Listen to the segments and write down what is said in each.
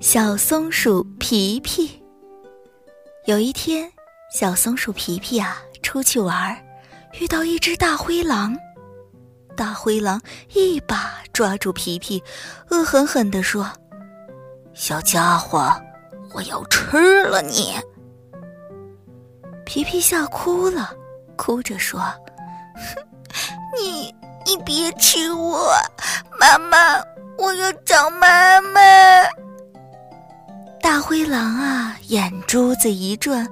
小松鼠皮皮。有一天，小松鼠皮皮啊出去玩，遇到一只大灰狼。大灰狼一把抓住皮皮，恶狠狠地说：“小家伙，我要吃了你！”皮皮吓哭了，哭着说：“ 哼，你你别吃我，妈妈，我要找妈妈。”大灰狼啊，眼珠子一转，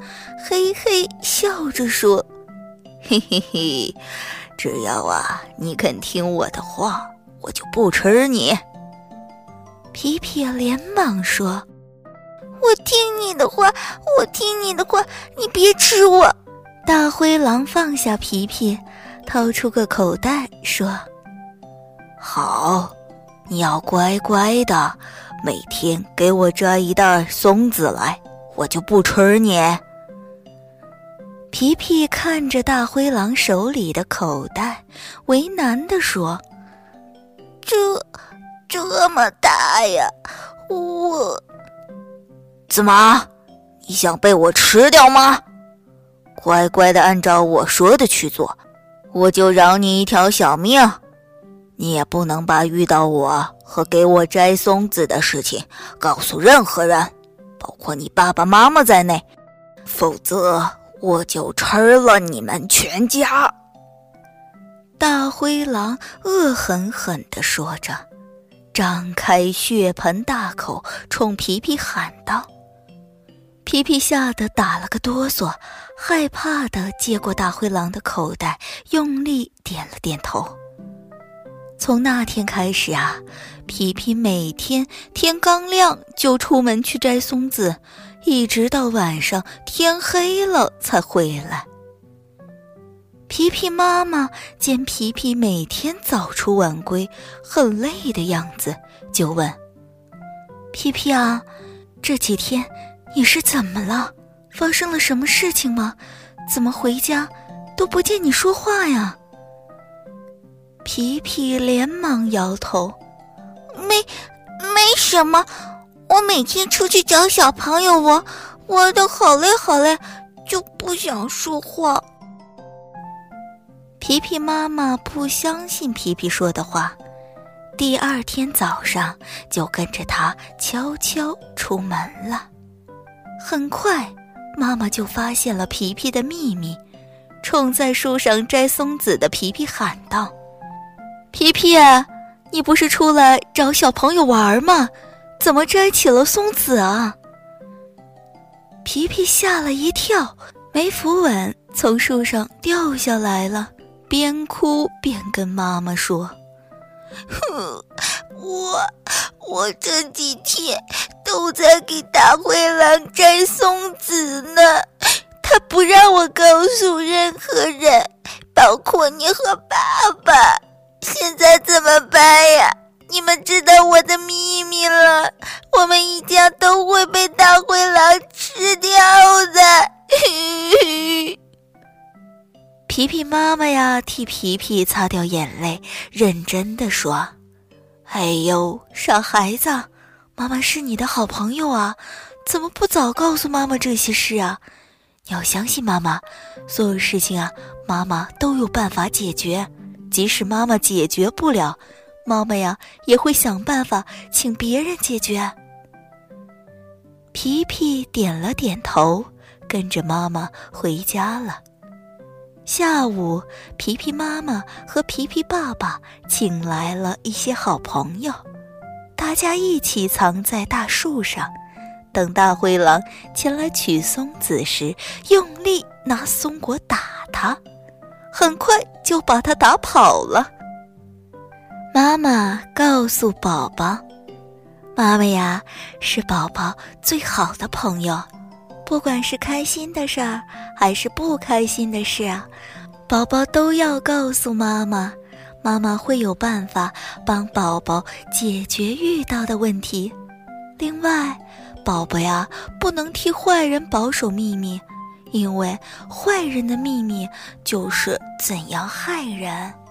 嘿嘿笑着说：“嘿嘿嘿，只要啊你肯听我的话，我就不吃你。”皮皮连忙说：“我听你的话，我听你的话，你别吃我。”大灰狼放下皮皮，掏出个口袋说：“好，你要乖乖的。”每天给我摘一袋松子来，我就不吃你。皮皮看着大灰狼手里的口袋，为难地说：“这这么大呀，我……怎么，你想被我吃掉吗？乖乖的按照我说的去做，我就饶你一条小命。”你也不能把遇到我和给我摘松子的事情告诉任何人，包括你爸爸妈妈在内，否则我就吃了你们全家。大灰狼恶狠狠地说着，张开血盆大口冲皮皮喊道：“皮皮吓得打了个哆嗦，害怕的接过大灰狼的口袋，用力点了点头。”从那天开始啊，皮皮每天天刚亮就出门去摘松子，一直到晚上天黑了才回来。皮皮妈妈见皮皮每天早出晚归，很累的样子，就问：“皮皮啊，这几天你是怎么了？发生了什么事情吗？怎么回家都不见你说话呀？”皮皮连忙摇头：“没，没什么。我每天出去找小朋友玩，玩的好累好累，就不想说话。”皮皮妈妈不相信皮皮说的话，第二天早上就跟着他悄悄出门了。很快，妈妈就发现了皮皮的秘密，冲在树上摘松子的皮皮喊道。皮皮，你不是出来找小朋友玩吗？怎么摘起了松子啊？皮皮吓了一跳，没扶稳，从树上掉下来了，边哭边跟妈妈说：“哼，我我这几天都在给大灰狼摘松子呢，他不让我告诉任何人，包括你和爸爸。”现在怎么办呀？你们知道我的秘密了，我们一家都会被大灰狼吃掉的。皮皮妈妈呀，替皮皮擦掉眼泪，认真的说：“哎呦，傻孩子，妈妈是你的好朋友啊，怎么不早告诉妈妈这些事啊？你要相信妈妈，所有事情啊，妈妈都有办法解决。”即使妈妈解决不了，妈妈呀也会想办法请别人解决。皮皮点了点头，跟着妈妈回家了。下午，皮皮妈妈和皮皮爸爸请来了一些好朋友，大家一起藏在大树上，等大灰狼前来取松子时，用力拿松果打它。很快就把他打跑了。妈妈告诉宝宝：“妈妈呀，是宝宝最好的朋友，不管是开心的事儿还是不开心的事啊，宝宝都要告诉妈妈，妈妈会有办法帮宝宝解决遇到的问题。另外，宝宝呀，不能替坏人保守秘密。”因为坏人的秘密就是怎样害人。